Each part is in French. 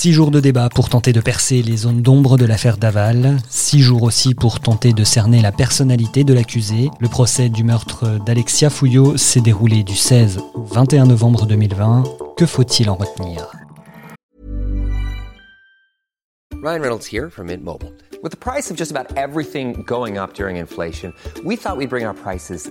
Six jours de débat pour tenter de percer les zones d'ombre de l'affaire Daval. Six jours aussi pour tenter de cerner la personnalité de l'accusé. Le procès du meurtre d'Alexia Fouillot s'est déroulé du 16 au 21 novembre 2020. Que faut-il en retenir? Ryan Reynolds here from Mint Mobile. With the price of just about everything going up during inflation, we thought we'd bring our prices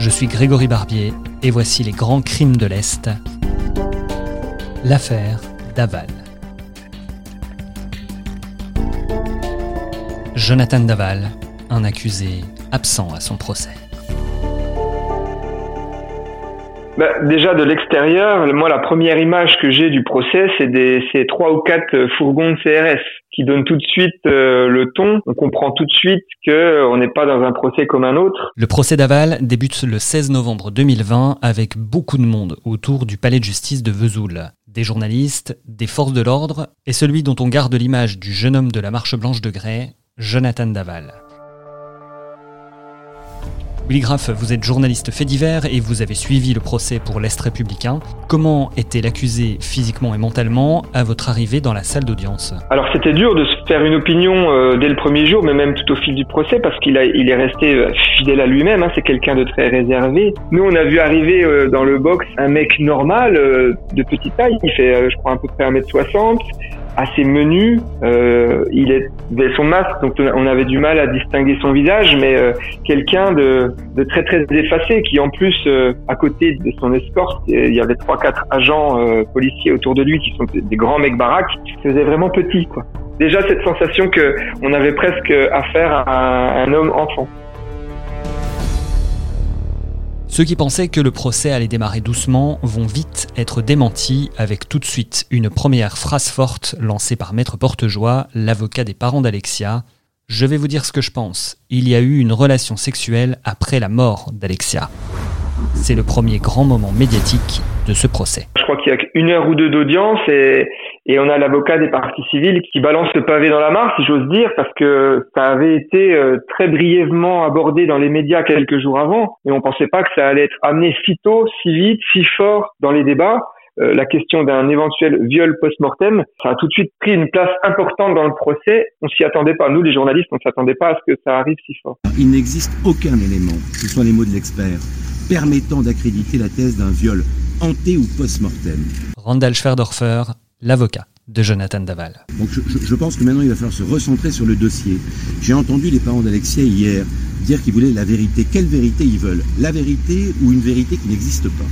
Je suis Grégory Barbier et voici les grands crimes de l'Est. L'affaire Daval. Jonathan Daval, un accusé absent à son procès. Bah, déjà de l'extérieur, moi la première image que j'ai du procès, c'est des trois ou quatre fourgons de CRS qui donnent tout de suite euh, le ton. On comprend tout de suite que euh, n'est pas dans un procès comme un autre. Le procès Daval débute le 16 novembre 2020 avec beaucoup de monde autour du palais de justice de Vesoul. Des journalistes, des forces de l'ordre et celui dont on garde l'image du jeune homme de la marche blanche de Grès, Jonathan Daval. Willy vous êtes journaliste fait divers et vous avez suivi le procès pour l'Est républicain. Comment était l'accusé physiquement et mentalement à votre arrivée dans la salle d'audience? Alors c'était dur de se faire une opinion euh, dès le premier jour, mais même tout au fil du procès, parce qu'il il est resté euh, fidèle à lui-même. Hein, c'est quelqu'un de très réservé. Nous, on a vu arriver euh, dans le box un mec normal, de petite taille. Il fait, je crois, à peu près 1m60 assez menu. Euh, il avait son masque, donc on avait du mal à distinguer son visage, mais euh, quelqu'un de, de, très très effacé, qui en plus, euh, à côté de son escorte, il y avait trois quatre agents euh, policiers autour de lui qui sont des grands mecs baraques, qui faisaient vraiment petit, quoi. Déjà cette sensation que on avait presque affaire à un homme enfant. Ceux qui pensaient que le procès allait démarrer doucement vont vite être démentis avec tout de suite une première phrase forte lancée par Maître Portejoie, l'avocat des parents d'Alexia. Je vais vous dire ce que je pense. Il y a eu une relation sexuelle après la mort d'Alexia. C'est le premier grand moment médiatique de ce procès. Je crois qu'il y a une heure ou deux d'audience et, et on a l'avocat des parties civiles qui balance le pavé dans la mare, si j'ose dire, parce que ça avait été euh, très brièvement abordé dans les médias quelques jours avant, et on pensait pas que ça allait être amené si tôt, si vite, si fort dans les débats. Euh, la question d'un éventuel viol post-mortem, ça a tout de suite pris une place importante dans le procès. On s'y attendait pas. Nous, les journalistes, on s'attendait pas à ce que ça arrive si fort. Il n'existe aucun élément, ce sont les mots de l'expert, permettant d'accréditer la thèse d'un viol hanté ou post-mortem. Randall Schwerdorfer, l'avocat de Jonathan Daval. Donc je, pense que maintenant il va falloir se recentrer sur le dossier. J'ai entendu les parents d'Alexia hier dire qu'ils voulaient la vérité. Quelle vérité ils veulent? La vérité ou une vérité qui n'existe pas?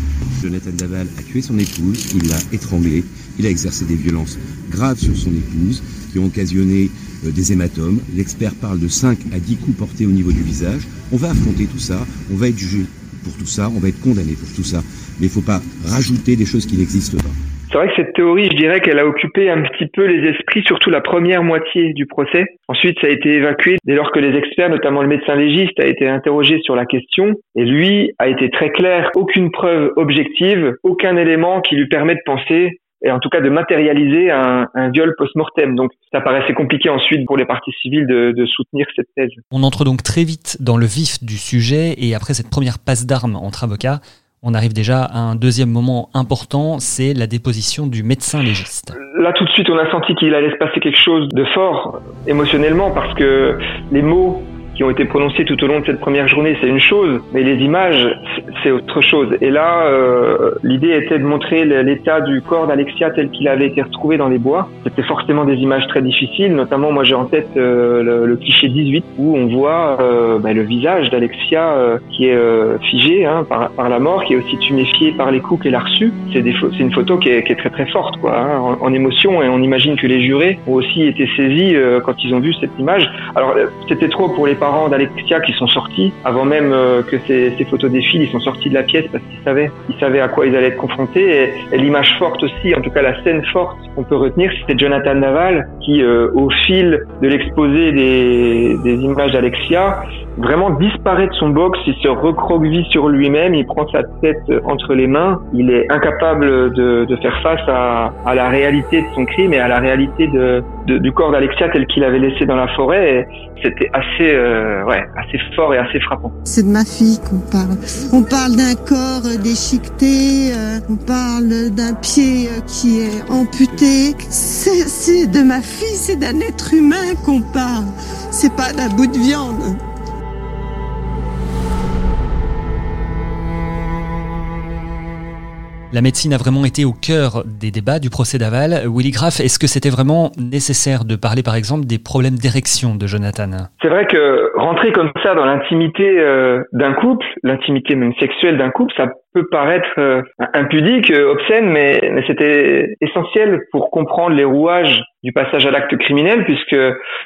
Jonathan Daval a tué son épouse, il l'a étranglée, il a exercé des violences graves sur son épouse qui ont occasionné euh, des hématomes. L'expert parle de 5 à 10 coups portés au niveau du visage. On va affronter tout ça, on va être jugé pour tout ça, on va être condamné pour tout ça. Mais il ne faut pas rajouter des choses qui n'existent pas. C'est vrai que cette théorie, je dirais qu'elle a occupé un petit peu les esprits, surtout la première moitié du procès. Ensuite, ça a été évacué dès lors que les experts, notamment le médecin légiste, a été interrogé sur la question. Et lui a été très clair, aucune preuve objective, aucun élément qui lui permet de penser et en tout cas de matérialiser un, un viol post-mortem. Donc ça paraissait compliqué ensuite pour les parties civiles de, de, soutenir cette thèse. On entre donc très vite dans le vif du sujet et après cette première passe d'armes entre avocats, on arrive déjà à un deuxième moment important, c'est la déposition du médecin légiste. Là tout de suite on a senti qu'il allait se passer quelque chose de fort émotionnellement parce que les mots qui ont été prononcées tout au long de cette première journée, c'est une chose, mais les images, c'est autre chose. Et là, euh, l'idée était de montrer l'état du corps d'Alexia tel qu'il avait été retrouvé dans les bois. C'était forcément des images très difficiles, notamment moi j'ai en tête euh, le, cliché 18 où on voit euh, bah, le visage d'Alexia qui est figé hein, par, la mort, qui est aussi tuméfié par les coups qu'elle a reçus. C'est une photo qui est, très très forte quoi, hein, en, émotion et on imagine que les jurés ont aussi été saisis quand ils ont vu cette image. Alors c'était trop pour les parents parents d'Alexia qui sont sortis avant même euh, que ces, ces, photos défilent. Ils sont sortis de la pièce parce qu'ils savaient, ils savaient à quoi ils allaient être confrontés. Et, l'image forte aussi, en tout cas la scène forte qu'on peut retenir, c'était Jonathan Naval euh, au fil de l'exposé des, images d'Alexia, vraiment disparaît de son box, il se recroqueville sur lui-même, il prend sa tête entre les mains, il est incapable de, faire face à, la réalité de son crime et à la réalité du corps d'Alexia tel qu'il avait laissé dans la forêt. C'était assez, euh, ouais, assez fort et assez frappant. C'est de ma fille qu'on parle. On parle d'un corps déchiqueté, euh, on parle d'un pied euh, qui est amputé. C'est de ma fille, c'est d'un être humain qu'on parle. C'est pas d'un bout de viande. La médecine a vraiment été au cœur des débats du procès d'aval. Willy Graff, est-ce que c'était vraiment nécessaire de parler par exemple des problèmes d'érection de Jonathan? C'est vrai que rentrer comme ça dans l'intimité euh, d'un couple, l'intimité même sexuelle d'un couple, ça peut paraître euh, impudique, euh, obscène, mais, mais c'était essentiel pour comprendre les rouages du passage à l'acte criminel, puisque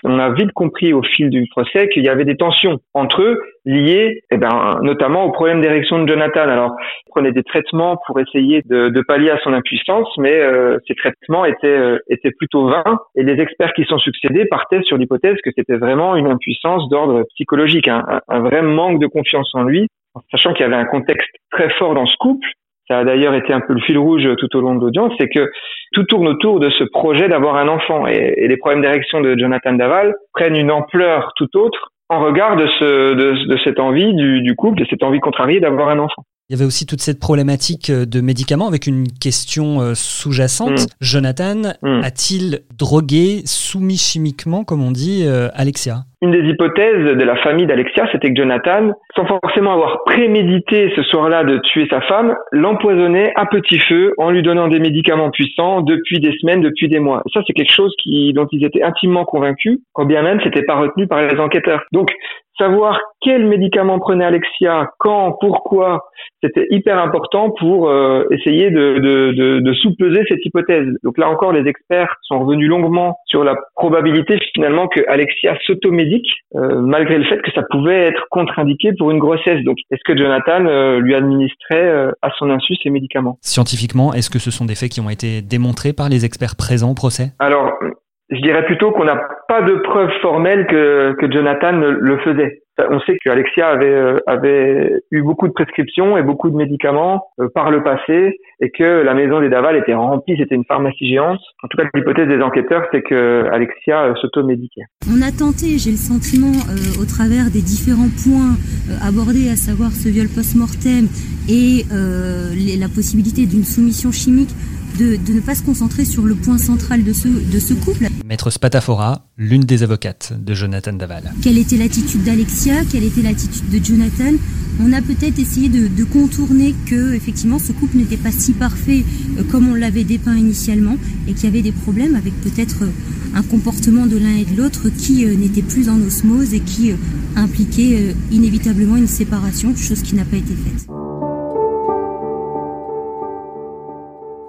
on a vite compris au fil du procès qu'il y avait des tensions entre eux liées, eh ben, notamment au problème d'érection de Jonathan. Alors, il prenait des traitements pour essayer de, de pallier à son impuissance, mais euh, ces traitements étaient, étaient plutôt vains, et les experts qui sont succédés partaient sur l'hypothèse que c'était vraiment une impuissance d'ordre psychologique, un, un vrai manque de confiance en lui, sachant qu'il y avait un contexte très fort dans ce couple, ça a d'ailleurs été un peu le fil rouge tout au long de l'audience, c'est que tout tourne autour de ce projet d'avoir un enfant. Et, les problèmes d'érection de Jonathan Daval prennent une ampleur tout autre en regard de, ce, de, cette envie du, du couple, de cette envie contrariée d'avoir un enfant. Il y avait aussi toute cette problématique euh, de médicaments avec une question euh, sous-jacente. Mm. Jonathan mm. a-t-il drogué, soumis chimiquement, comme on dit, euh, Alexia? Une des hypothèses de la famille d'Alexia, c'était que Jonathan, sans forcément avoir prémédité ce soir-là de tuer sa femme, l'empoisonnait à petit feu en lui donnant des médicaments puissants depuis des semaines, depuis des mois. Et ça, c'est quelque chose qui, dont ils étaient intimement convaincus, quand bien même c'était pas retenu par les enquêteurs. Donc, savoir quel médicament prenait Alexia, quand, pourquoi, c'était hyper important pour euh, essayer de, de, sous-peser cette hypothèse. Donc là encore, les experts sont revenus longuement sur la probabilité finalement que Alexia euh, malgré le fait que ça pouvait être contre-indiqué pour une grossesse. Donc est-ce que Jonathan euh, lui administrait à son insu ces médicaments? Scientifiquement, est-ce que ce sont des faits qui ont été démontrés par les experts présents au procès? Alors, je dirais plutôt qu'on n'a pas de preuves formelles que, que Jonathan le faisait. On sait qu'Alexia avait, euh, avait eu beaucoup de prescriptions et beaucoup de médicaments euh, par le passé et que la maison des Daval était remplie, c'était une pharmacie géante. En tout cas, l'hypothèse des enquêteurs, c'est que Alexia euh, s'automédiquait. On a tenté, j'ai le sentiment, au travers des différents points abordés, à savoir ce viol post-mortem et la possibilité d'une soumission chimique, de, ne pas se concentrer sur le point central de ce, de ce couple. Maître Spatafora, l'une des avocates de Jonathan Daval. Quelle était l'attitude d'Alexia? Quelle était l'attitude de Jonathan? On a peut-être essayé de, contourner que effectivement ce couple n'était pas si parfait euh, comme on l'avait dépeint initialement et qu'il y avait des problèmes avec peut-être euh, un comportement de l'un et de l'autre qui euh, n'était plus en osmose et qui impliquait inévitablement une séparation, chose qui n'a pas été faite.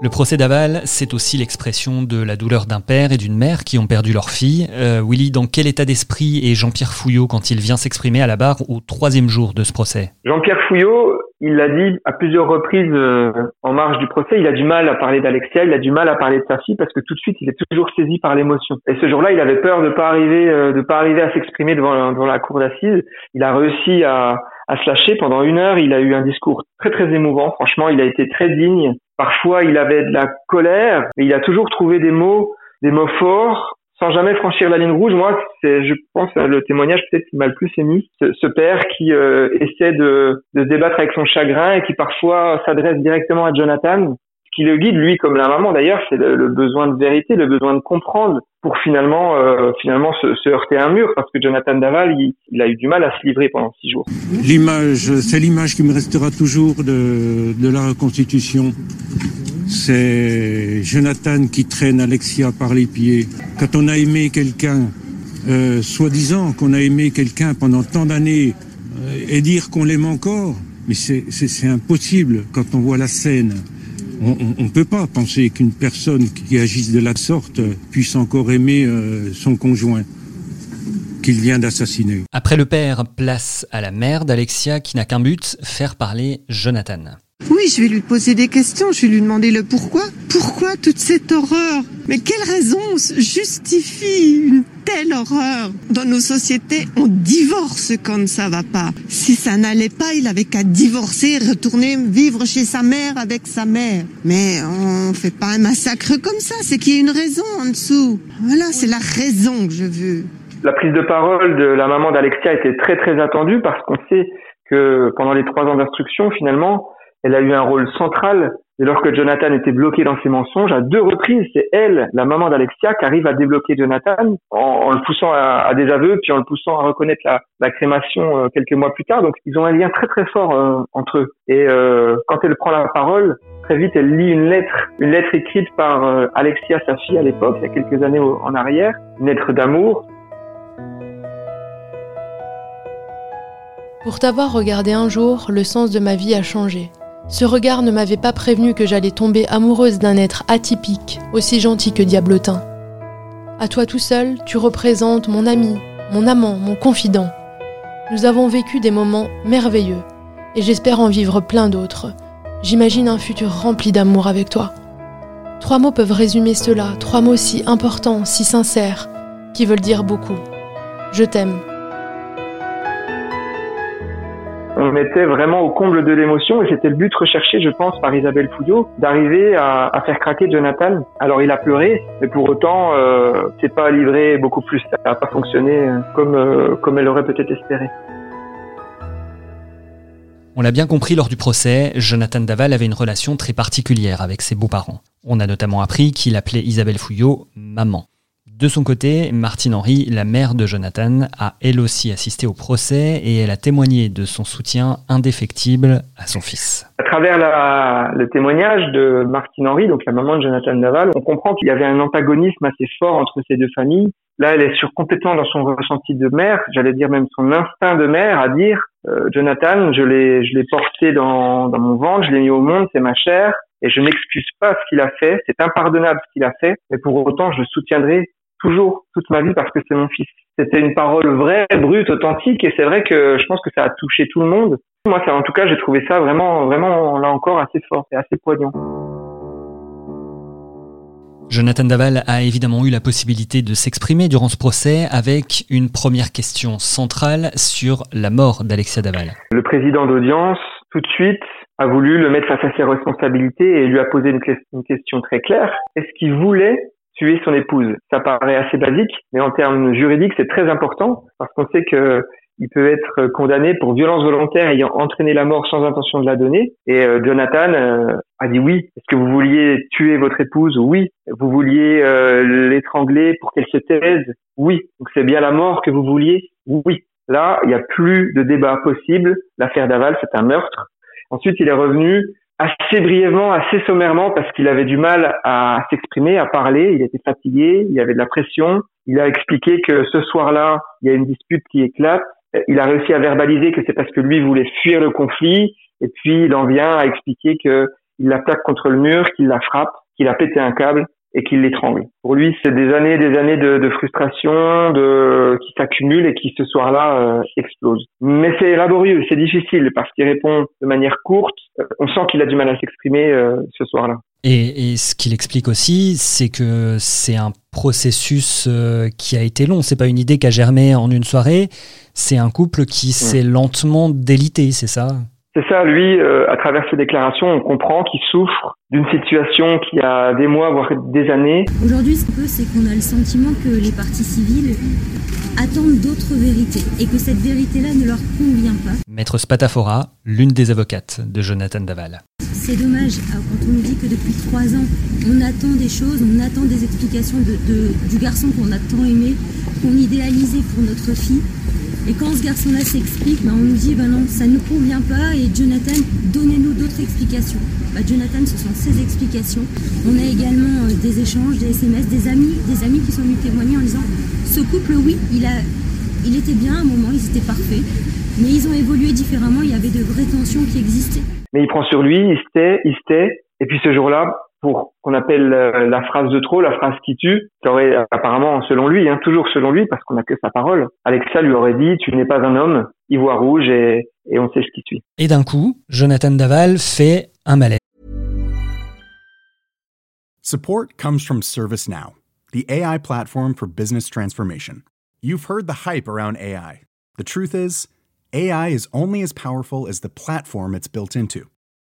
Le procès d'aval, c'est aussi l'expression de la douleur d'un père et d'une mère qui ont perdu leur fille. Euh, Willy, dans quel état d'esprit est Jean-Pierre Fouillot quand il vient s'exprimer à la barre au troisième jour de ce procès? Jean-Pierre Fouillot, il l'a dit à plusieurs reprises euh, en marge du procès, il a du mal à parler d'Alexia, il a du mal à parler de sa fille parce que tout de suite, il est toujours saisi par l'émotion. Et ce jour-là, il avait peur de pas arriver, euh, pas arriver à s'exprimer devant, devant la cour d'assises. Il a réussi à, à se lâcher pendant une heure. Il a eu un discours très très émouvant. Franchement, il a été très digne. Parfois, il avait de la colère, mais il a toujours trouvé des mots, des mots forts, sans jamais franchir la ligne rouge. Moi, c'est, je pense, le témoignage peut-être qui m'a le plus ému. Ce, père qui euh, essaie de, de se débattre avec son chagrin et qui parfois s'adresse directement à Jonathan qui le guide, lui comme la maman d'ailleurs, c'est le, besoin de vérité, le besoin de comprendre pour finalement euh, finalement se, heurter à un mur parce que Jonathan Daval il, a eu du mal à se livrer pendant six jours. L'image, c'est l'image qui me restera toujours de, de la reconstitution. C'est Jonathan qui traîne Alexia par les pieds. Quand on a aimé quelqu'un, euh, soi-disant qu'on a aimé quelqu'un pendant tant d'années euh, et dire qu'on l'aime encore, mais c'est impossible quand on voit la scène on ne peut pas penser qu'une personne qui agisse de la sorte puisse encore aimer euh, son conjoint. qu'il vient d'assassiner. Après le père, place à la mère d'Alexia qui n'a qu'un but, faire parler Jonathan. Oui, je vais lui poser des questions, je vais lui demander le pourquoi. Pourquoi toute cette horreur? Mais quelle raison justifie une telle horreur? Dans nos sociétés, on divorce quand ça va pas. Si ça n'allait pas, il avait qu'à divorcer, retourner vivre chez sa mère avec sa mère. Mais on fait pas un massacre comme ça, c'est qu'il y a une raison en dessous. Voilà, c'est la raison que je veux. La prise de parole de la maman d'Alexia était très très attendue parce qu'on sait que pendant les trois ans d'instruction, finalement, elle a eu un rôle central dès lors que Jonathan était bloqué dans ses mensonges. À deux reprises, c'est elle, la maman d'Alexia, qui arrive à débloquer Jonathan en, le poussant à, des aveux, puis en le poussant à reconnaître la, crémation euh, quelques mois plus tard. Donc, ils ont un lien très très fort euh, entre eux. Et euh, quand elle prend la parole, très vite, elle lit une lettre, une lettre écrite par Alexia, sa fille à l'époque, il y a quelques années en arrière, une lettre d'amour. Pour t'avoir regardé un jour, le sens de ma vie a changé. Ce regard ne m'avait pas prévenu que j'allais tomber amoureuse d'un être atypique, aussi gentil que diablotin. À toi tout seul, tu représentes mon ami, mon amant, mon confident. Nous avons vécu des moments merveilleux, et j'espère en vivre plein d'autres. J'imagine un futur rempli d'amour avec toi. Trois mots peuvent résumer cela, trois mots si importants, si sincères, qui veulent dire beaucoup. Je t'aime. On était vraiment au comble de l'émotion et c'était le but recherché, je pense, par Isabelle Fouillot, d'arriver à, faire craquer Jonathan. Alors il a pleuré, mais pour autant, euh, c'est pas livré beaucoup plus. Ça n'a pas fonctionné euh, comme, euh, comme elle aurait peut-être espéré. On l'a bien compris lors du procès, Jonathan Daval avait une relation très particulière avec ses beaux-parents. On a notamment appris qu'il appelait Isabelle Fouillot maman. De son côté, Martine Henry, la mère de Jonathan, a elle aussi assisté au procès et elle a témoigné de son soutien indéfectible à son fils. À travers le témoignage de Martine Henry, donc la maman de Jonathan Daval, on comprend qu'il y avait un antagonisme assez fort entre ces deux familles. Là, elle est sur complètement dans son ressenti de mère, j'allais dire même son instinct de mère, à dire euh, Jonathan, je l'ai, je l'ai porté dans, dans mon ventre, je l'ai mis au monde, c'est ma chair, et je n'excuse pas ce qu'il a fait, c'est impardonnable ce qu'il a fait, mais pour autant, je le soutiendrai toujours toute ma vie parce que c'est mon fils. C'était une parole vraie, brute, authentique et c'est vrai que je pense que ça a touché tout le monde. Moi, ça, en tout cas, j'ai trouvé ça vraiment, vraiment, là encore, assez fort et assez poignant. Jonathan Daval a évidemment eu la possibilité de s'exprimer durant ce procès avec une première question centrale sur la mort d'Alexia Daval. Le président d'audience, tout de suite, a voulu le mettre face à ses responsabilités et lui a posé une question très claire. Est-ce qu'il voulait tuer son épouse. Ça paraît assez basique, mais en termes juridiques, c'est très important parce qu'on sait que il peut être condamné pour violence volontaire ayant entraîné la mort sans intention de la donner. Et euh, Jonathan euh, a dit oui. Est-ce que vous vouliez tuer votre épouse? Oui. Vous vouliez euh, l'étrangler pour qu'elle se taise? Oui. Donc c'est bien la mort que vous vouliez? Oui. Là, il n'y a plus de débat possible. L'affaire Daval, c'est un meurtre. Ensuite, il est revenu assez brièvement, assez sommairement, parce qu'il avait du mal à s'exprimer, à parler, il était fatigué, il y avait de la pression. Il a expliqué que ce soir-là, il y a une dispute qui éclate. Il a réussi à verbaliser que c'est parce que lui voulait fuir le conflit, et puis il en vient à expliquer qu'il l'attaque contre le mur, qu'il la frappe, qu'il a pété un câble, et qu'il l'étrangle. Pour lui, c'est des années, des années de, de frustration, de qui s'accumulent et qui ce soir-là euh, explosent. Mais c'est laborieux, c'est difficile parce qu'il répond de manière courte. On sent qu'il a du mal à s'exprimer euh, ce soir-là. Et, et, ce qu'il explique aussi, c'est que c'est un processus euh, qui a été long. C'est pas une idée qui a germé en une soirée. C'est un couple qui mmh. s'est lentement délité, c'est ça? C'est ça, lui, euh, à travers ses déclarations, on comprend qu'il souffre d'une situation qui a des mois, voire des années. Aujourd'hui, ce qu'on peut, c'est qu'on a le sentiment que les parties civiles attendent d'autres vérités et que cette vérité-là ne leur convient pas. Maître Spatafora, l'une des avocates de Jonathan Daval. C'est dommage euh, quand on nous dit que depuis trois ans, on attend des choses, on attend des explications de, du garçon qu'on a tant aimé, qu'on idéalisait pour notre fille. Et quand ce garçon-là s'explique, bah, on nous dit bah non, ça ne nous convient pas et Jonathan, donnez-nous d'autres explications. Bah, Jonathan, ce sont ses explications. On a également euh, des échanges, des SMS, des amis, des amis qui sont venus témoigner en disant ce couple, oui, il, a, il était bien à un moment, ils étaient parfaits, mais ils ont évolué différemment, il y avait de vraies tensions qui existaient. Mais il prend sur lui, il se tait, il se tait, et puis ce jour-là, pour qu'on appelle euh, la phrase de trop, la phrase qui tue. Aurait, apparemment, selon lui, hein, toujours selon lui, parce qu'on n'a que sa parole, Alexa lui aurait dit Tu n'es pas un homme, il voit rouge et, et on sait ce qui suit. Et d'un coup, Jonathan Daval fait un malaise. Support comes from ServiceNow, the AI platform for business transformation. You've heard the hype around AI. The truth is, AI is only as powerful as the platform it's built into.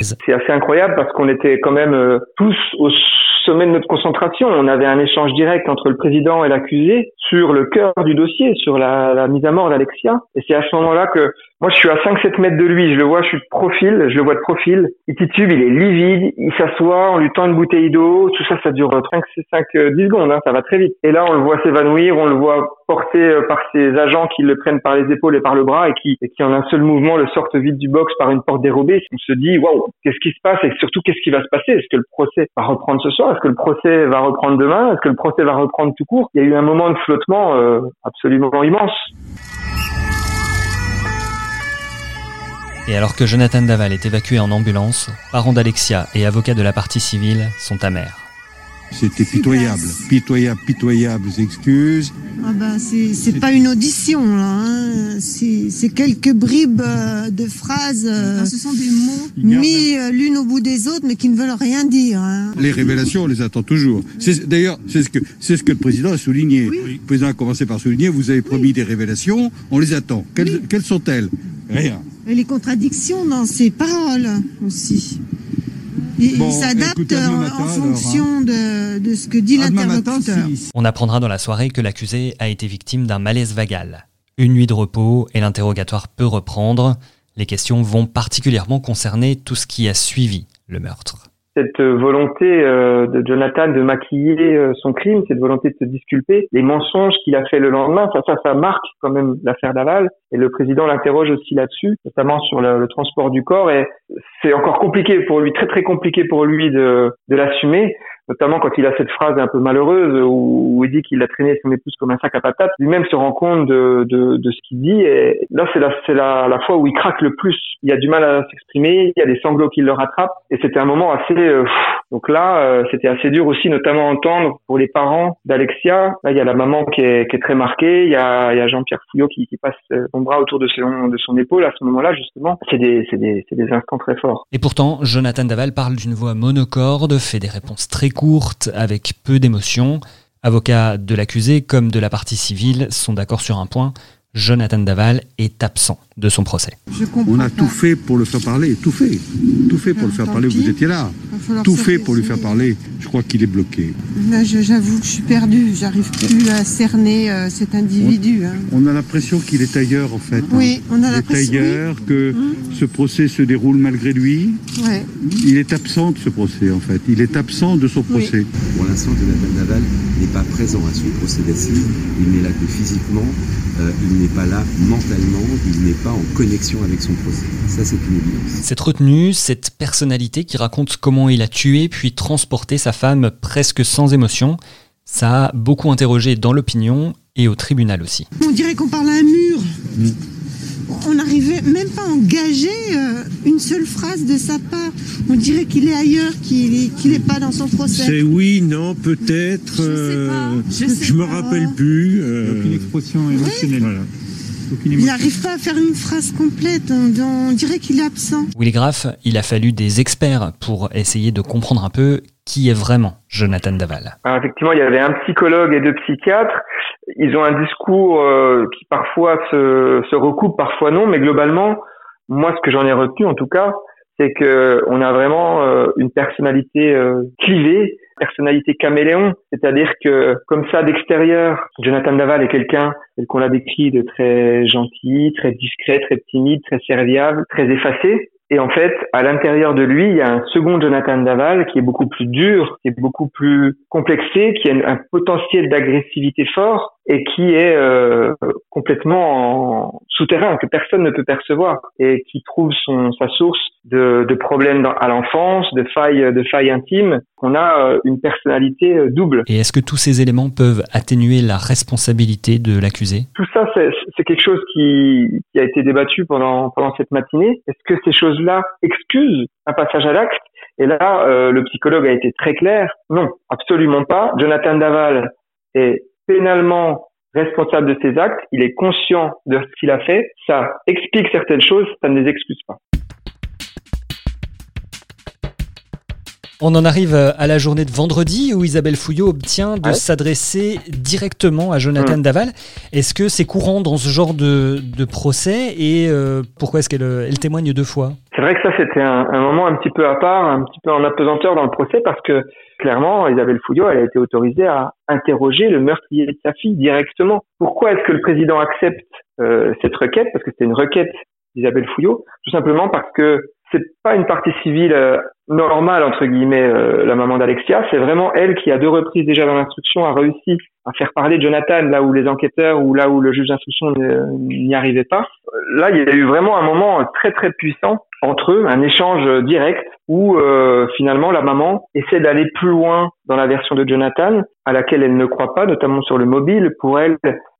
C'est assez incroyable parce qu'on était quand même euh, tous au sommet de notre concentration. On avait un échange direct entre le président et l'accusé sur le cœur du dossier, sur la, la mise à mort d'Alexia. Et c'est à ce moment-là que moi, je suis à 5-7 mètres de lui, je le vois, je suis de profil, je le vois de profil. Il titube, il est livide, il s'assoit, on lui tend une bouteille d'eau, tout ça, ça dure 5, 5 10 secondes, hein, ça va très vite. Et là, on le voit s'évanouir, on le voit porté euh, par ses agents qui le prennent par les épaules et par le bras et qui, et qui en un seul mouvement le sortent vite du box par une porte dérobée. On se dit, waouh, qu'est-ce qui se passe et surtout, qu'est-ce qui va se passer? Est-ce que le procès va reprendre ce soir? Est-ce que le procès va reprendre demain? Est-ce que le procès va reprendre tout court? Il y a eu un moment de flottement euh, absolument immense. Et alors que Jonathan Daval est évacué en ambulance, parents d'Alexia et avocats de la partie civile sont amers. C'était pitoyable, pitoyable, pitoyable, excuses. Ah bah c'est pas une audition là, hein. c'est quelques bribes euh, de phrases. Euh, ah, ce sont des mots mis euh, l'une au bout des autres, mais qui ne veulent rien dire. Hein. Les révélations, on les attend toujours. D'ailleurs, c'est ce que c'est ce que le président a souligné. Le président a commencé par souligner vous avez promis des révélations, on les attend. Quelles, quelles sont-elles? Rien. Et les contradictions dans ses paroles aussi. Il Bon, s'adapte en, alors, fonction de, de ce que dit l'interlocuteur. On apprendra dans la soirée que l'accusé a été victime d'un malaise vagal. Une nuit de repos et l'interrogatoire peut reprendre. Les questions vont particulièrement concerner tout ce qui a suivi le meurtre. Cette volonté euh, de Jonathan de maquiller euh, son crime, cette volonté de se disculper, les mensonges qu'il a fait le lendemain, ça, ça, ça marque quand même l'affaire Daval. Et le président l'interroge aussi là-dessus, notamment sur le, le transport du corps. Et c'est encore compliqué pour lui, très très compliqué pour lui de, de l'assumer, notamment quand il a cette phrase un peu malheureuse où, il dit qu'il a traîné son épouse comme un sac à patates. Lui-même se rend compte de, de, de ce qu'il dit. Et là, c'est la, c'est la, la fois où il craque le plus. Il a du mal à s'exprimer, il y a des sanglots qui le rattrapent. Et c'était un moment assez... euh, donc là, euh, c'était assez dur aussi, notamment entendre pour les parents d'Alexia. Là, il y a la maman qui est, qui est très marquée. Il y a, a Jean-Pierre Fouillot qui, qui passe euh, son bras autour de son, de son épaule à ce moment-là, justement. C'est des, des, c'est des instants très forts. Et pourtant, Jonathan Daval parle d'une voix monocorde, fait des réponses très courtes, avec peu d'émotion. Avocats de l'accusé comme de la partie civile sont d'accord sur un point. Jonathan Daval est absent de son procès. On a pas. tout fait pour le faire parler, tout fait. Tout fait pour le faire parler, pis. vous étiez là. Tout fait pour lui faire parler. Je crois qu'il est bloqué. Là, j'avoue que je suis perdue. J'arrive plus à cerner euh, cet individu. hein. On a l'impression qu'il est ailleurs, en fait. hein. Oui, on a Il est l'impression. ailleurs, que Hum. ce procès se déroule malgré lui. oui. Ouais. Il est absent de ce procès, en fait. Il est absent de son Oui. procès. Pour l'instant, Jonathan Naval n'est pas présent à son procès d'assises. Il n'est là que physiquement. euh, il n'est pas là mentalement. Il n'est pas en connexion avec son procès. Ça, c'est une évidence. Cette retenue, cette personnalité qui raconte comment il a tué puis transporté sa femme presque sans émotion, ça a beaucoup interrogé dans l'opinion et au tribunal aussi. On dirait qu'on parle à un mur. On n'arrivait même pas à engager euh, une seule phrase de sa part. On dirait qu'il est ailleurs, qu'il est, qu'il est pas dans son procès. C'est oui, non, peut-être. Je sais euh, pas, je sais me pas. rappelle plus. euh, Aucune expression émotionnelle. voilà. Il n'arrive pas à faire une phrase complète. On, on dirait qu'il est absent. Willy Graff, il a fallu des experts pour essayer de comprendre un peu qui est vraiment Jonathan Daval. Alors, effectivement, il y avait un psychologue et deux psychiatres. Ils ont un discours euh, qui parfois se, se recoupe, parfois non, mais globalement, moi, ce que j'en ai retenu, en tout cas, c'est que on a vraiment euh, une personnalité euh, clivée, personnalité caméléon, c'est-à-dire que comme ça d'extérieur, Jonathan Daval est quelqu'un qu'on l'a décrit de très gentil, très discret, très timide, très serviable, très effacé. Et en fait, à l'intérieur de lui, il y a un second Jonathan Daval qui est beaucoup plus dur, qui est beaucoup plus complexé, qui a un potentiel d'agressivité fort et qui est euh, complètement souterrain, que personne ne peut percevoir et qui trouve son, sa source de, de problèmes dans, à l'enfance, de failles, de failles intimes. On a euh, une personnalité euh, double. Et est-ce que tous ces éléments peuvent atténuer la responsabilité de l'accusé? Tout ça, c'est quelque chose qui, qui, a été débattu pendant, pendant cette matinée. Est-ce que ces choses-là excusent un passage à l'acte? Et là, euh, le psychologue a été très clair. Non, absolument pas. Jonathan Daval est pénalement responsable de ses actes, il est conscient de ce qu'il a fait, ça explique certaines choses, ça ne les excuse pas. On en arrive à la journée de vendredi où Isabelle Fouillot obtient de s'adresser directement à Jonathan mmh. Daval. Est-ce que c'est courant dans ce genre de, procès et euh, pourquoi est-ce qu'elle elle témoigne deux fois? Vrai que ça c'était un, moment un petit peu à part, un petit peu en apesanteur dans le procès parce que clairement, Isabelle Fouillot, elle a été autorisée à interroger le meurtrier de sa fille directement. Pourquoi est-ce que le président accepte euh, cette requête? Parce que c'est une requête d'Isabelle Fouillot, tout simplement parce que c'est pas une partie civile euh, normale entre guillemets euh, la maman d'Alexia, c'est vraiment elle qui à deux reprises déjà dans l'instruction a réussi à faire parler Jonathan là où les enquêteurs ou là où le juge d'instruction n'y arrivait pas. Là, il y a eu vraiment un moment très très puissant entre eux, un échange direct où euh, finalement la maman essaie d'aller plus loin dans la version de Jonathan à laquelle elle ne croit pas, notamment sur le mobile. Pour elle,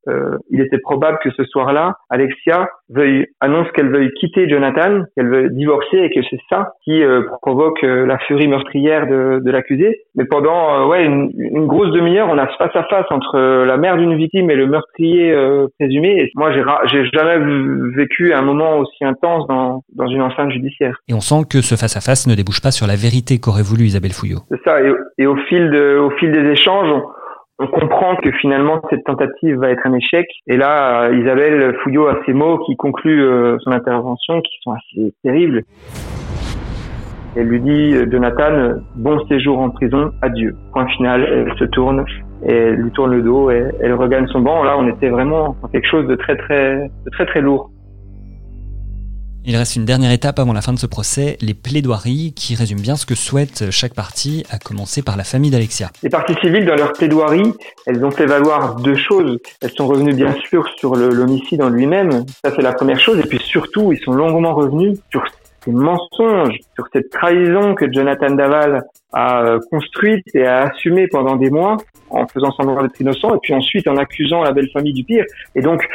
euh, il était probable que ce soir-là, Alexia veuille annonce qu'elle veuille quitter Jonathan, qu'elle veut divorcer et que c'est ça qui euh, provoque euh, la furie meurtrière de, de l'accusé. Mais pendant ouais une, une grosse demi-heure, on a face à face entre la mère d'une victime et le meurtrier présumé. Et moi, j'ai j'ai jamais vécu un moment aussi intense dans dans une enceinte judiciaire. Et on sent que ce face à face ne débouche pas sur la vérité qu'aurait voulu Isabelle Fouillot. C'est ça. Et, et, au fil de au fil des échanges. On, on comprend que finalement cette tentative va être un échec. Et là, euh, Isabelle Fouillot a ces mots qui concluent euh, son intervention, qui sont assez terribles. Elle lui dit, euh, Jonathan, bon séjour en prison, adieu. Point final, elle se tourne elle lui tourne le dos et elle regagne son banc. Là, on était vraiment quelque chose de très très de très très lourd. Il reste une dernière étape avant la fin de ce procès, les plaidoiries qui résument bien ce que souhaite chaque partie, à commencer par la famille d'Alexia. Les parties civiles, dans leurs plaidoiries, elles ont fait valoir deux choses. Elles sont revenues bien sûr sur l'homicide en lui-même, ça c'est la première chose, et puis surtout, ils sont longuement revenus sur ces mensonges, sur cette trahison que Jonathan Daval a euh, construite et a assumée pendant des mois en faisant semblant d'être innocent et puis ensuite en accusant la belle famille du pire. Et donc,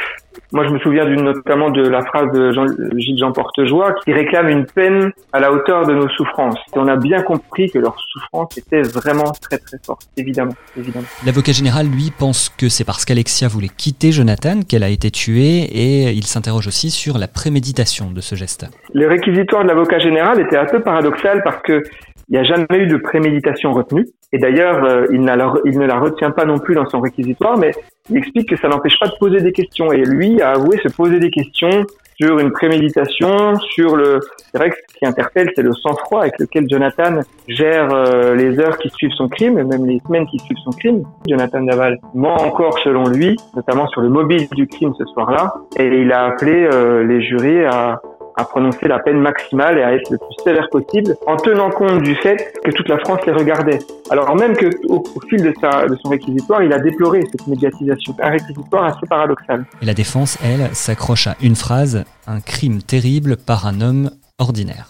moi, je me souviens notamment de la phrase de Jean, Gilles Jean Portejoie qui réclame une peine à la hauteur de nos souffrances. Et on a bien compris que leur souffrance était vraiment très très forte, évidemment. évidemment. L'avocat général, lui, pense que c'est parce qu'Alexia voulait quitter Jonathan qu'elle a été tuée et il s'interroge aussi sur la préméditation de ce geste. Les réquisitoires de l'avocat général étaient un peu paradoxal parce que il n'y a jamais eu de préméditation retenue. Et d'ailleurs, euh, il, ne la retient pas non plus dans son réquisitoire, mais il explique que ça n'empêche pas de poser des questions. Et lui a avoué se poser des questions sur une préméditation, sur le... C'est vrai que ce qui interpelle, c'est le sang-froid avec lequel Jonathan gère euh, les heures qui suivent son crime, même les semaines qui suivent son crime. Jonathan Daval ment encore selon lui, notamment sur le mobile du crime ce soir-là, et il a appelé euh, les jurés à à prononcer la peine maximale et à être le plus sévère possible, en tenant compte du fait que toute la France les regardait. Alors même que au, fil de, de son réquisitoire, il a déploré cette médiatisation, un réquisitoire assez paradoxal. Et la défense, elle, s'accroche à une phrase, un crime terrible par un homme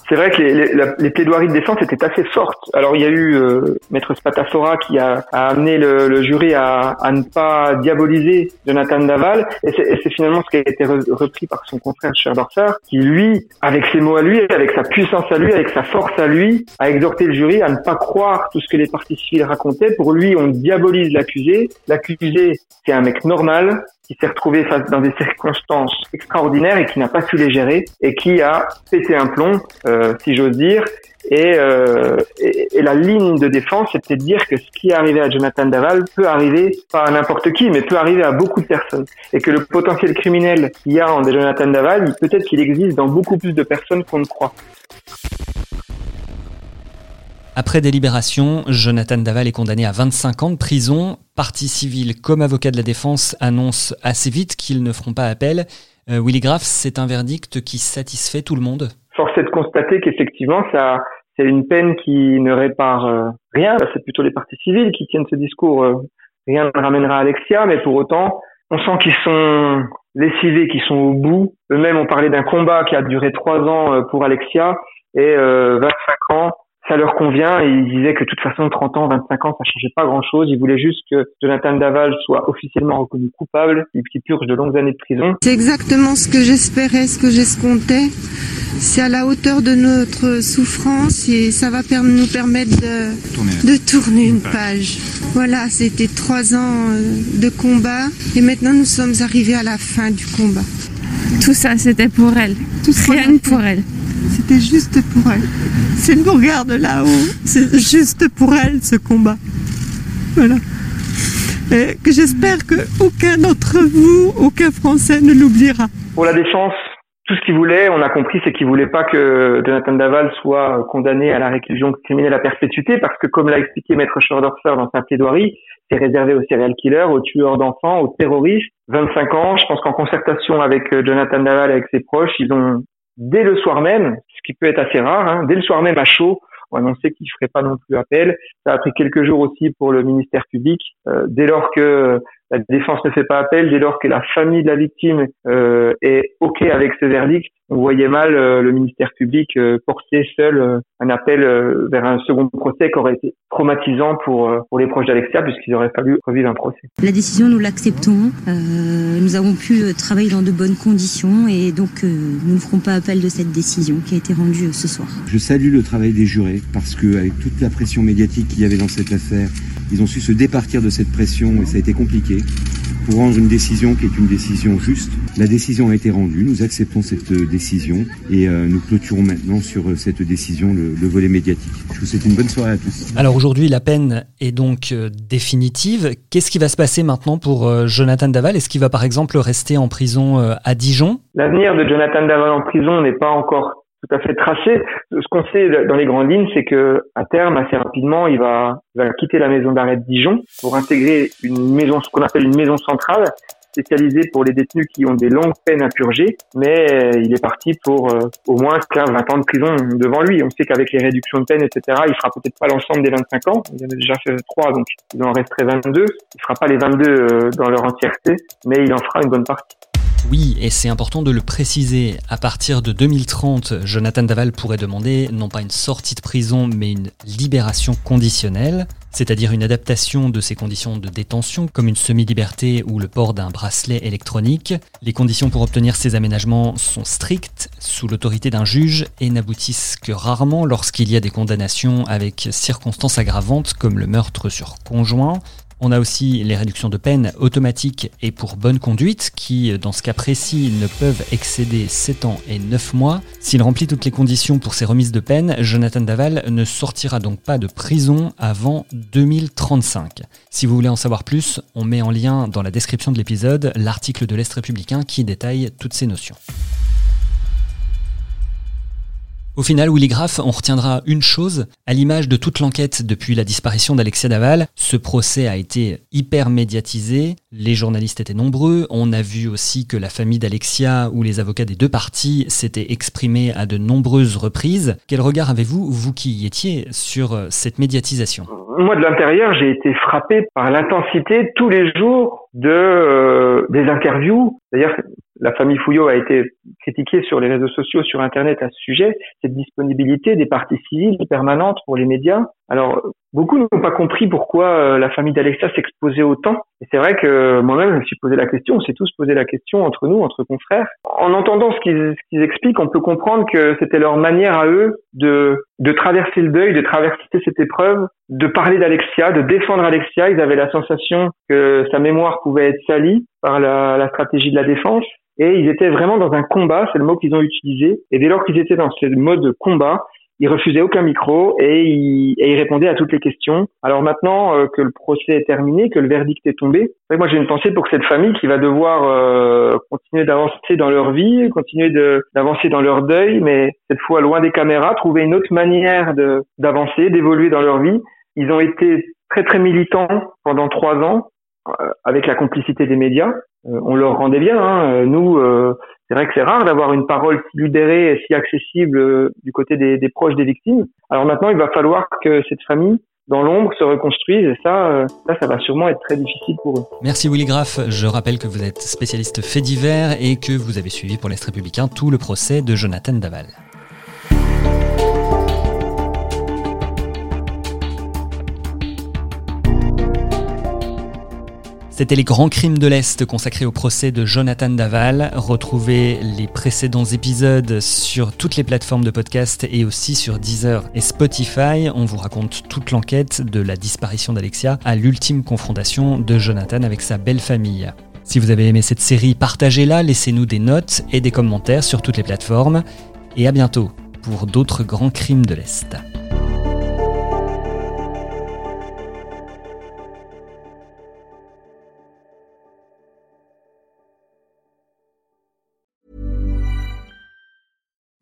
C'est vrai que les, les, plaidoiries de défense étaient assez fortes. Alors il y a eu euh, Maître Spatafora qui a, a amené le, le jury à, à, ne pas diaboliser Jonathan Daval, et c'est finalement ce qui a été repris par son confrère Cher qui lui, avec ses mots à lui, avec sa puissance à lui, avec sa force à lui, a exhorté le jury à ne pas croire tout ce que les parties civiles racontaient. Pour lui, on diabolise l'accusé. L'accusé, c'est un mec normal, qui s'est retrouvé dans des circonstances extraordinaires et qui n'a pas su les gérer et qui a pété un plomb, euh, si j'ose dire. Et, euh, et, et, la ligne de défense, c'était de dire que ce qui est arrivé à Jonathan Daval peut arriver pas à n'importe qui, mais peut arriver à beaucoup de personnes. Et que le potentiel criminel qu'il y a en Jonathan Daval, peut-être qu'il existe dans beaucoup plus de personnes qu'on ne croit. Après délibération, Jonathan Daval est condamné à 25 ans de prison. Partie civile comme avocat de la défense annonce assez vite qu'ils ne feront pas appel. Euh, Willy Graff, c'est un verdict qui satisfait tout le monde Force est de constater qu'effectivement, ça, c'est une peine qui ne répare euh, rien. C'est plutôt les partis civils qui tiennent ce discours. Euh, rien ne ramènera Alexia, mais pour autant, on sent qu'ils sont lessivés, qu'ils sont au bout. Eux-mêmes ont parlé d'un combat qui a duré trois ans euh, pour Alexia et 25 ans ça leur convient et ils disaient que de toute façon 30 ans, 25 ans, ça changeait pas grand chose. Ils voulaient juste que Jonathan Daval soit officiellement reconnu coupable et qu'il purge de longues années de prison. C'est exactement ce que j'espérais, ce que j'escomptais. C'est à la hauteur de notre souffrance et ça va nous permettre de tourner, de tourner une page. Voilà, c'était trois ans euh, de combat et maintenant nous sommes arrivés à la fin du combat. Tout ça, c'était pour elle. Tout Rien pour elle. C'était juste pour elle. C'est une regarde là-haut. C'est juste pour elle ce combat. Voilà. Et que j'espère que aucun d'entre vous, aucun Français ne l'oubliera. Pour la défense, tout ce qu'il voulait, on a compris, c'est qu'il voulait pas que Jonathan Daval soit condamné à la réclusion criminelle à perpétuité, parce que comme l'a expliqué Maître Schordorfer dans sa plaidoirie, c'est réservé aux serial killers, aux tueurs d'enfants, aux terroristes. 25 ans, je pense qu'en concertation avec euh, Jonathan Daval et avec ses proches, ils ont dès le soir même, ce qui peut être assez rare, hein, dès le soir même à chaud, on annonçait qu'il ne ferait pas non plus appel. Ça a pris quelques jours aussi pour le ministère public. Euh, dès lors que la défense ne fait pas appel dès lors que la famille de la victime euh, est OK avec ce verdict. On voyait mal euh, le ministère public euh, porter seul euh, un appel vers un second procès qui aurait été traumatisant pour, pour les proches d'Alexia puisqu'il aurait fallu revivre un procès. La décision, nous l'acceptons. nous avons pu travailler dans de bonnes conditions et donc nous ne ferons pas appel de cette décision qui a été rendue ce soir. Je salue le travail des jurés parce que avec toute la pression médiatique qu'il y avait dans cette affaire, ils ont su se départir de cette pression et ça a été compliqué pour rendre une décision qui est une décision juste. La décision a été rendue, nous acceptons cette euh, décision et euh, nous clôturons maintenant sur euh, cette décision le, volet médiatique. Je vous souhaite une bonne soirée à tous. Alors aujourd'hui, la peine est donc définitive. Qu'est-ce qui va se passer maintenant pour Jonathan Daval? Est-ce qu'il va par exemple rester en prison à Dijon? L'avenir de Jonathan Daval en prison n'est pas encore tout à fait tracé. Ce qu'on sait dans les grandes lignes, c'est que à terme, assez rapidement, il va, va quitter la maison d'arrêt de Dijon pour intégrer une maison, ce qu'on appelle une maison centrale, spécialisée pour les détenus qui ont des longues peines à purger. Mais euh, il est parti pour euh, au moins 15-20 ans de prison devant lui. On sait qu'avec les réductions de peine, etc., il fera peut-être pas l'ensemble des 25 ans. Il en a déjà fait 3, donc il en resterait 22. Il fera pas les 22 euh, dans leur entièreté, mais il en fera une bonne partie. Oui, et c'est important de le préciser, à partir de 2030, Jonathan Daval pourrait demander non pas une sortie de prison, mais une libération conditionnelle, c'est-à-dire une adaptation de ses conditions de détention, comme une semi-liberté ou le port d'un bracelet électronique. Les conditions pour obtenir ces aménagements sont strictes, sous l'autorité d'un juge, et n'aboutissent que rarement lorsqu'il y a des condamnations avec circonstances aggravantes, comme le meurtre sur conjoint, on a aussi les réductions de peine automatiques et pour bonne conduite qui, dans ce cas précis, ne peuvent excéder 7 ans et 9 mois. S'il remplit toutes les conditions pour ces remises de peine, Jonathan Daval ne sortira donc pas de prison avant 2035. Si vous voulez en savoir plus, on met en lien dans la description de l'épisode l'article de l'Est républicain qui détaille toutes ces notions. Au final, Willy Graff, on retiendra une chose, à l'image de toute l'enquête depuis la disparition d'Alexia Daval, ce procès a été hyper médiatisé, les journalistes étaient nombreux, on a vu aussi que la famille d'Alexia ou les avocats des deux parties s'étaient exprimés à de nombreuses reprises. Quel regard avez-vous, vous qui y étiez, sur euh, cette médiatisation? Moi, de l'intérieur, j'ai été frappé par l'intensité tous les jours de euh, des interviews. D'ailleurs, la famille Fouillot a été critiquée sur les réseaux sociaux, sur Internet à ce sujet, cette disponibilité des parties civiles permanentes pour les médias. Alors, beaucoup n'ont pas compris pourquoi euh, la famille d'Alexa s'exposait autant. Et c'est vrai que moi-même, je me suis posé la question, on s'est tous posé la question entre nous, entre confrères. En entendant ce qu'ils expliquent, on peut comprendre que c'était leur manière à eux de, traverser le deuil, de traverser cette épreuve, de parler d'Alexia, de défendre Alexia. Ils avaient la sensation que sa mémoire pouvait être salie par la, la stratégie de la défense et ils étaient vraiment dans un combat, c'est le mot qu'ils ont utilisé. Et dès lors qu'ils étaient dans ce mode combat, ils refusaient aucun micro et ils, et répondaient à toutes les questions. Alors maintenant euh, que le procès est terminé, que le verdict est tombé, moi j'ai une pensée pour cette famille qui va devoir euh, continuer d'avancer dans leur vie, continuer d'avancer dans leur deuil, mais cette fois loin des caméras, trouver une autre manière d'avancer, d'évoluer dans leur vie. Ils ont été très très militants pendant trois ans euh, avec la complicité des médias. On leur rendait bien. Hein. Nous, C'est vrai que c'est rare d'avoir une parole si libérée et si accessible euh, du côté des, proches des victimes. Alors maintenant, il va falloir que cette famille, dans l'ombre, se reconstruise et ça, euh, ça, ça va sûrement être très difficile pour eux. Merci Willy Graff. Je rappelle que vous êtes spécialiste fait divers et que vous avez suivi pour l'Est républicain tout le procès de Jonathan Daval. C'était les grands crimes de l'Est consacrés au procès de Jonathan Daval. Retrouvez les précédents épisodes sur toutes les plateformes de podcast et aussi sur Deezer et Spotify. On vous raconte toute l'enquête de la disparition d'Alexia à l'ultime confrontation de Jonathan avec sa belle famille. Si vous avez aimé cette série, partagez-la, laissez-nous des notes et des commentaires sur toutes les plateformes. Et à bientôt pour d'autres grands crimes de l'Est.